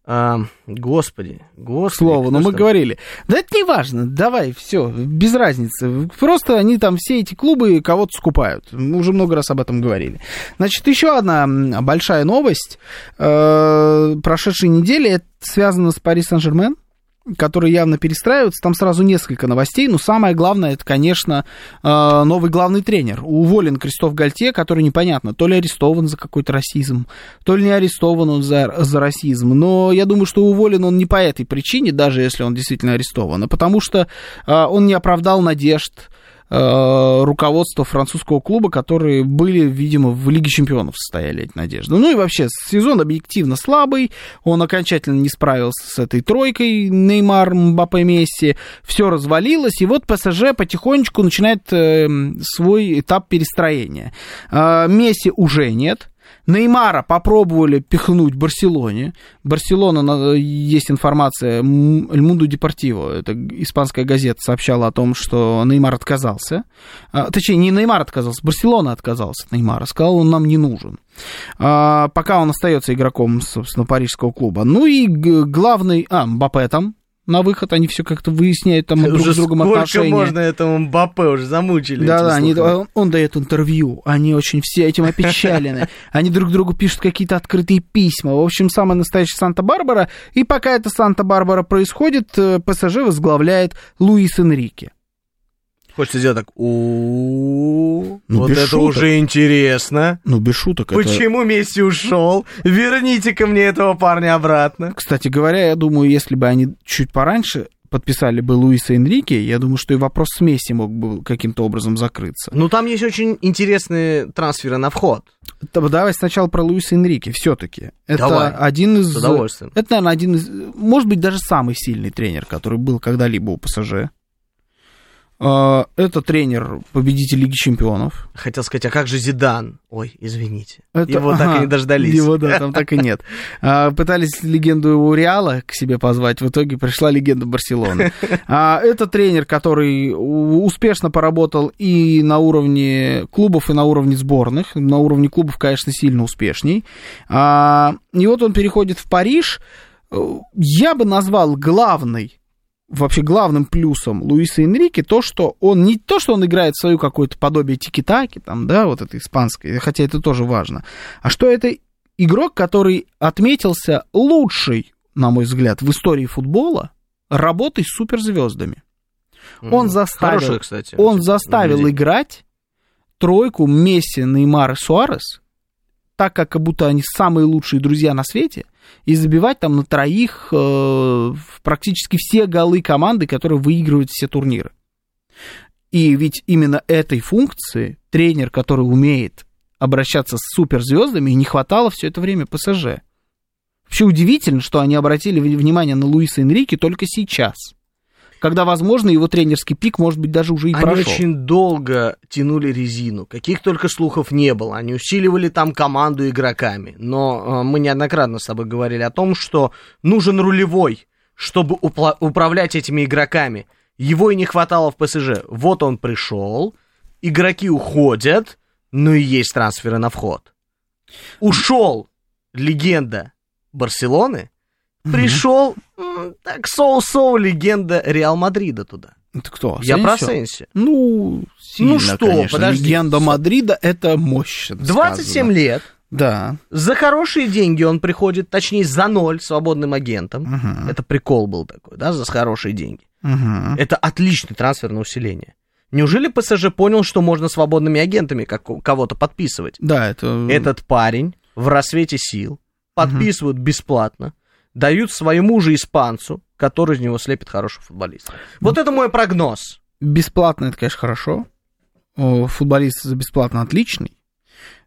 А, господи, господи. Слово, кто но мы там? говорили. Да это не важно, давай, все, без разницы. Просто они там, все эти клубы кого-то скупают. Мы уже много раз об этом говорили. Значит, еще одна большая новость э, прошедшей недели, это связано с Пари Сен-Жермен который явно перестраивается. Там сразу несколько новостей, но самое главное, это, конечно, э, новый главный тренер. Уволен Кристоф Гальте, который непонятно, то ли арестован за какой-то расизм, то ли не арестован он за, за расизм. Но я думаю, что уволен он не по этой причине, даже если он действительно арестован, а потому что э, он не оправдал надежд э, руководства французского клуба, которые были, видимо, в Лиге чемпионов состояли эти надежды. Ну и вообще, сезон объективно слабый, он окончательно не справился с этой тройкой, Неймар, Мбаппе, Месси, все развалилось, и вот ПСЖ потихонечку начинает э, свой этап перестроения. Э, Месси уже нет, Неймара попробовали пихнуть Барселоне. Барселона, на- есть информация, М- Эль Мунду Депортиво, это испанская газета, сообщала о том, что Неймар отказался. А, точнее, не Неймар отказался, Барселона отказался от Неймара. Сказал, он нам не нужен. А, пока он остается игроком, собственно, парижского клуба. Ну и главный... А, Мбаппе там на выход, они все как-то выясняют там друг Уже с другом сколько отношения. можно этому Мбаппе уже замучили. Да, да, они, он, он дает интервью, они очень все этим опечалены, они друг другу пишут какие-то открытые письма, в общем, самая настоящая Санта-Барбара, и пока это Санта-Барбара происходит, э, ПСЖ возглавляет Луис Энрике. Хочется сделать так. у Ну, Вот это шуток. уже интересно. Ну, без шуток, это... Почему Месси ушел? Верните-ка мне этого парня обратно. Кстати говоря, я думаю, если бы они чуть пораньше подписали бы Луиса Энрике, я думаю, что и вопрос с Месси мог бы каким-то образом закрыться. Ну, там есть очень интересные трансферы на вход. Давай сначала про Луиса Энрике, все-таки. Это Давай. один из... С удовольствием. Это, наверное, один из, может быть, даже самый сильный тренер, который был когда-либо у ПСЖ. А, Это тренер, победитель Лиги Чемпионов. Хотел сказать, а как же Зидан? Ой, извините. Это- Его так ага, и не дождались. Его, да, там так и нет. А, Пытались легенду у Реала к себе позвать, в итоге пришла легенда Барселоны. А, Это тренер, который успешно поработал и на уровне клубов, и на уровне сборных. На уровне клубов, конечно, сильно успешней. И вот он переходит в Париж. Э, Я бы назвал главной вообще главным плюсом Луиса Энрике то, что он не то, что он играет свою какое-то подобие тики-таки, там, да, вот это испанское, хотя это тоже важно, а что это игрок, который отметился лучший, на мой взгляд, в истории футбола работой с суперзвездами. Он заставил- Хорошее, кстати. Он заставил играть тройку Месси, Неймар и Суарес, так как, будто они самые лучшие друзья на свете, и забивать там на троих э, практически все голы команды, которые выигрывают все турниры. И ведь именно этой функции тренер, который умеет обращаться с суперзвездами, не хватало все это время ПСЖ. Вообще удивительно, что они обратили внимание на Луиса Энрике только сейчас. Когда, возможно, его тренерский пик, может быть, даже уже и Они прошел. очень долго тянули резину. Каких только слухов не было. Они усиливали там команду игроками. Но э, мы неоднократно с тобой говорили о том, что нужен рулевой, чтобы упла- управлять этими игроками. Его и не хватало в ПСЖ. Вот он пришел, игроки уходят, ну и есть трансферы на вход. Ушел легенда Барселоны, пришел так соу-соу легенда Реал Мадрида туда. Это кто? Я про? Сенси. Ну, сильно, что, конечно. подожди. Легенда Мадрида — это мощно 27 сказано. лет. Да. За хорошие деньги он приходит, точнее, за ноль свободным агентом. Мгм. Это прикол был такой, да, за хорошие деньги. Мгм. Это отличный трансфер на усиление. Неужели ПСЖ понял, что можно свободными агентами как кого-то подписывать? Да, это... Этот парень в рассвете сил подписывают бесплатно, дают своему же испанцу, который из него слепит хорошего футболиста. Вот это мой прогноз. Бесплатно это, конечно, хорошо. Футболист за бесплатно отличный,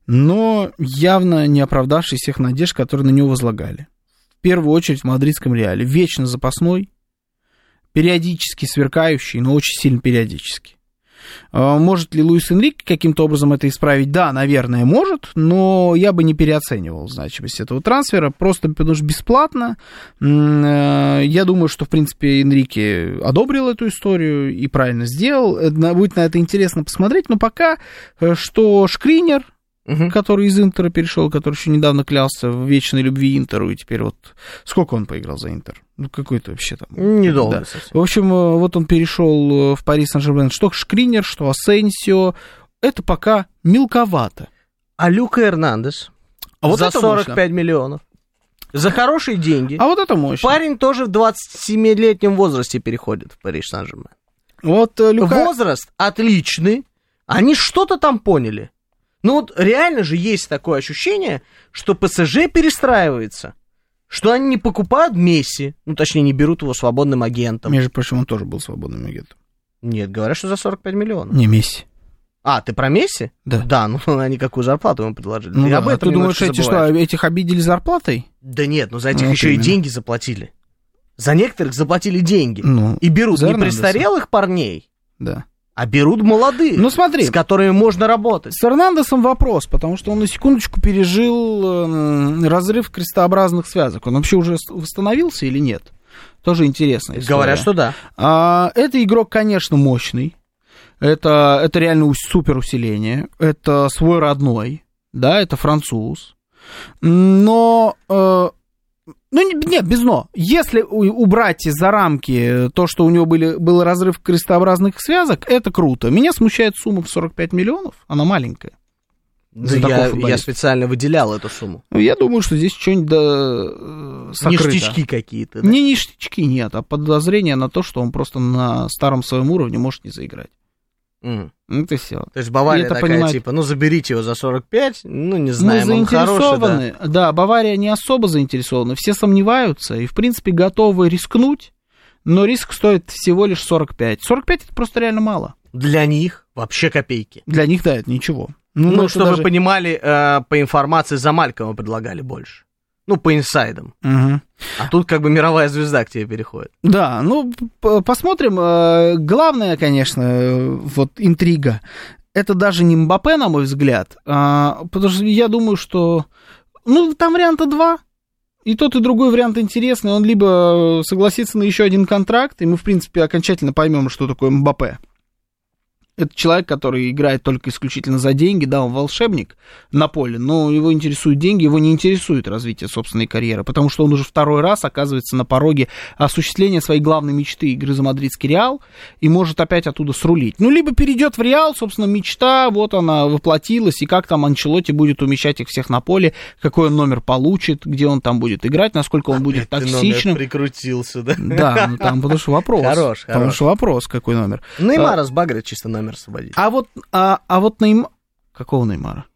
но явно не оправдавший всех надежд, которые на него возлагали. В первую очередь в мадридском Реале. Вечно запасной, периодически сверкающий, но очень сильно периодически. А, Может ли Луис Энрик каким-то образом это исправить? Да, наверное, может, но я бы не переоценивал значимость этого трансфера, просто потому что бесплатно. Э, Я думаю, что, в принципе, Энрике одобрил эту историю и правильно сделал. На- Будет на это интересно посмотреть, но пока э, что Шкринер, Мгм. который из Интера перешел, который еще недавно клялся в вечной любви Интеру, и теперь вот сколько он поиграл за Интер? Ну, какой-то вообще там... Недолго Да. совсем. В общем, э, вот он перешел э, в Пари Сан-Жермен. Что Шкринер, что Асенсио. Это пока мелковато. А Люка Эрнандес А вот за это 45 миллионов. За хорошие деньги. А вот это мощно. Парень тоже в 27-летнем возрасте переходит в Париж Сан-Жермен. Вот э, Люка... Возраст отличный. Они что-то там поняли. Ну вот реально же есть такое ощущение, что ПСЖ перестраивается. Что они не покупают Месси, ну точнее не берут его свободным агентом. Между прочим, он тоже был свободным агентом. Нет, говорят, что за 45 миллионов. Не Месси. А, ты про Месси? Да. Да, ну они какую зарплату ему предложили. Ну ты да, об а этом ты думаешь, эти что, этих обидели зарплатой? Да нет, ну за этих Ну, еще и именно. деньги заплатили. За некоторых заплатили деньги. Ну, И берут не престарелых парней, да. А берут молодых, Ну смотри, с которыми можно работать. с Эрнандесом вопрос, потому что он на секундочку пережил эм, разрыв крестообразных связок. Он вообще уже восстановился или нет? Тоже интересно. Говорят, что да. А, это игрок, конечно, мощный. Это, это реально супер усиление. Это свой родной. Да, это француз. Но... э, ну, не- нет, без но. Если убрать за рамки то, что у него были, был разрыв крестообразных связок, это круто. Меня смущает сумма в 45 миллионов. Она маленькая. За Да такого я, я специально выделял эту сумму. Ну, я думаю, что здесь что-нибудь да, э, сокрыто. Ништячки какие-то. да? Не ништячки нет, а подозрение на то, что он просто на старом своем уровне может не заиграть. Ну, это все. То есть Бавария это такая, понимает- типа, ну заберите его за 45, ну не Мы знаем, он хороший, да. заинтересованы. да. Бавария не особо заинтересована. Все сомневаются и, в принципе, готовы рискнуть, но риск стоит всего лишь 45. 45 это просто реально мало. Для них вообще копейки. Для них, да, это ничего. Ну, это чтобы даже- вы понимали, э, по информации за Малькова предлагали больше. Ну, по инсайдам. Мгм. А тут как бы мировая звезда к тебе переходит. Да, ну, посмотрим. Э, Главное, конечно, э, вот интрига. Это даже не Мбаппе, на мой взгляд, а, потому что я думаю, что... Ну, там варианта два. И тот, и другой вариант интересный. Он либо согласится на еще один контракт, и мы, в принципе, окончательно поймем, что такое Мбаппе. Это человек, который играет только исключительно за деньги, да, он волшебник на поле, но его интересуют деньги, его не интересует развитие собственной карьеры, потому что он уже второй раз оказывается на пороге осуществления своей главной мечты игры за мадридский Реал и может опять оттуда срулить. Ну, либо перейдет в Реал, собственно, мечта, вот она воплотилась, и как там Анчелоти будет умещать их всех на поле, какой он номер получит, где он там будет играть, насколько он будет Опять ты токсичным. прикрутился, да? Да, ну там потому что вопрос. Хорош, Потому хорош. что вопрос, какой номер. Неймара сбагрит чисто номер освободить. А вот, а, а вот Неймар... Какого Неймара?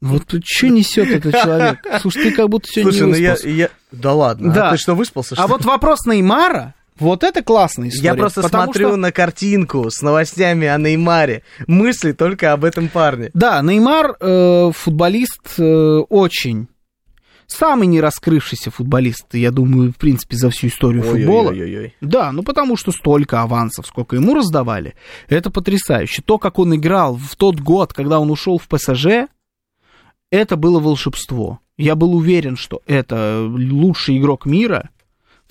Вот что несет этот человек? Слушай, ты как будто сегодня Слушай, ну не я, выспался. я... Да ладно, Да. а ты что, выспался? А что ли? вот вопрос Неймара, вот это классная история. Я просто смотрю что- на картинку с новостями о Неймаре. Мысли только об этом парне. Да, Неймар э, футболист э, очень... Самый не раскрывшийся футболист, я думаю, в принципе, за всю историю футбола. Да, ну потому что столько авансов, сколько ему раздавали, это потрясающе. То, как он играл в тот год, когда он ушел в ПСЖ, это было волшебство. Я был уверен, что это лучший игрок мира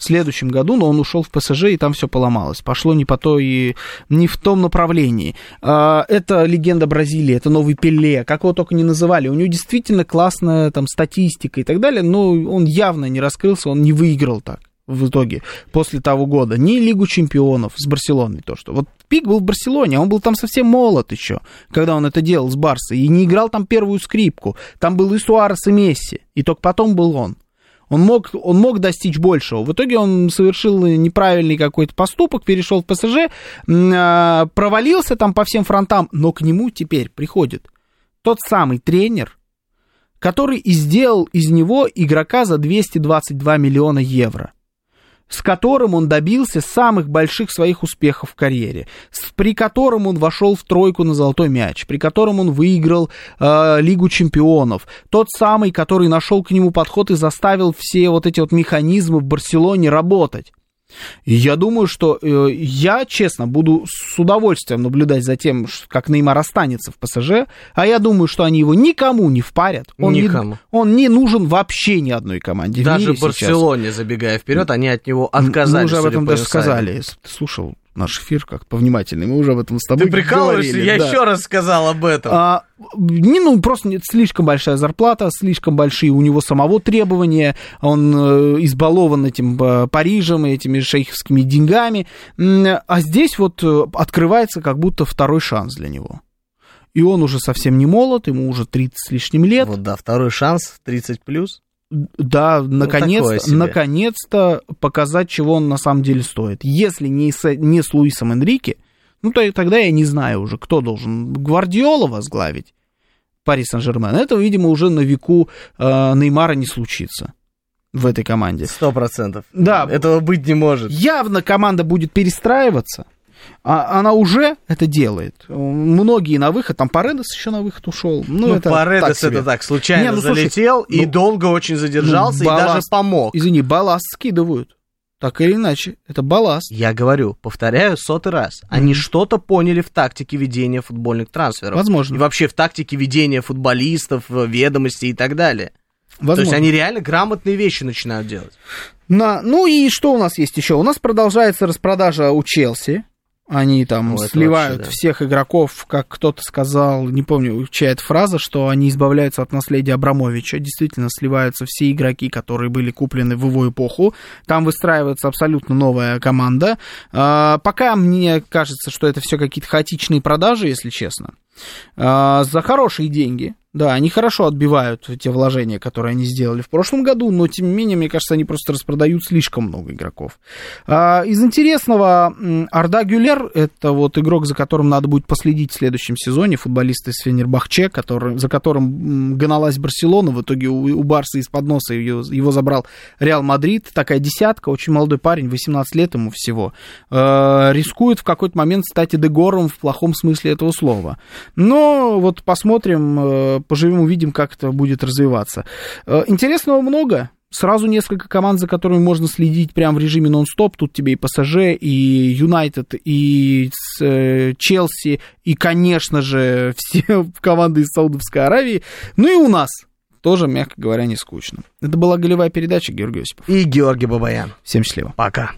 следующем году, но он ушел в ПСЖ, и там все поломалось. Пошло не по той, не в том направлении. А, Это легенда Бразилии, это новый Пеле, как его только не называли. У него действительно классная там статистика и так далее, но он явно не раскрылся, он не выиграл так в итоге после того года. Ни Лигу чемпионов с Барселоной, то что. Вот пик был в Барселоне, а он был там совсем молод еще, когда он это делал с Барсой, и не играл там первую скрипку. Там был и Суарес, и Месси, и только потом был он. Он мог, он мог достичь большего. В итоге он совершил неправильный какой-то поступок, перешел в ПСЖ, а, провалился там по всем фронтам, но к нему теперь приходит тот самый тренер, который и сделал из него игрока за 222 миллиона евро. С которым он добился самых больших своих успехов в карьере, с, при котором он вошел в тройку на золотой мяч, при котором он выиграл э, Лигу чемпионов, тот самый, который нашел к нему подход и заставил все вот эти вот механизмы в Барселоне работать. И я думаю, что э, я, честно, буду с удовольствием наблюдать за тем, как Неймар останется в ПСЖ, а я думаю, что они его никому не впарят. Он никому. Не, он не нужен вообще ни одной команде. Даже в Барселоне, сейчас. забегая вперед, они от него отказались. Мы уже об этом даже сказали. Слушал наш эфир как повнимательный. Мы уже об этом с тобой Ты прикалываешься? говорили. Я да. еще раз сказал об этом. А, не, ну, просто нет, слишком большая зарплата, слишком большие у него самого требования, он э, избалован этим э, Парижем, этими шейховскими деньгами, а здесь вот э, открывается как будто второй шанс для него. И он уже совсем не молод, ему уже 30 с лишним лет. Вот да, второй шанс 30 плюс. Да, наконец, ну, наконец-то показать, чего он на самом деле стоит. Если не с, не с Луисом Энрике, ну, то, тогда я не знаю уже, кто должен Гвардиола возглавить Пари Сан-Жермен. Это, видимо, уже на веку э, Неймара не случится в этой команде. Сто процентов. Да. Этого быть не может. Явно команда будет перестраиваться. А она уже это делает. Многие на выход, там Паредес еще на выход ушел. Ну, ну это Паредес так это так, случайно Не, ну, залетел слушай, и ну, долго очень задержался ну, и даже балласт, помог. Извини, балласт скидывают. Так или иначе, это балласт. Я говорю, повторяю сотый раз, они mm-hmm. что-то поняли в тактике ведения футбольных трансферов. Возможно. И вообще в тактике ведения футболистов, ведомостей и так далее. Возможно. То есть они реально грамотные вещи начинают делать. На, ну и что у нас есть еще? У нас продолжается распродажа у Челси. Они там Ой, сливают вообще, да. всех игроков, как кто-то сказал, не помню, чья это фраза, что они избавляются от наследия Абрамовича. Действительно, сливаются все игроки, которые были куплены в его эпоху. Там выстраивается абсолютно новая команда. А, пока мне кажется, что это все какие-то хаотичные продажи, если честно. А, за хорошие деньги. Да, они хорошо отбивают те вложения, которые они сделали в прошлом году, но тем не менее, мне кажется, они просто распродают слишком много игроков. А, из интересного, Арда Гюлер, это вот игрок, за которым надо будет последить в следующем сезоне, футболист из Фенербахче, который, за которым гналась Барселона, в итоге у, у Барса из-под носа его, его забрал Реал Мадрид, такая десятка, очень молодой парень, 18 лет ему всего, а, рискует в какой-то момент стать Эдегором в плохом смысле этого слова. Но вот посмотрим, э, поживем, увидим, как это будет развиваться. Э, интересного много. Сразу несколько команд, за которыми можно следить прямо в режиме нон-стоп. Тут тебе и ПСЖ, и Юнайтед, и э, Челси, и, конечно же, все команды из Саудовской Аравии. Ну и у нас тоже, мягко говоря, не скучно. Это была голевая передача, Георгий Осипов. И Георгий Бабаян. Всем счастливо. Пока.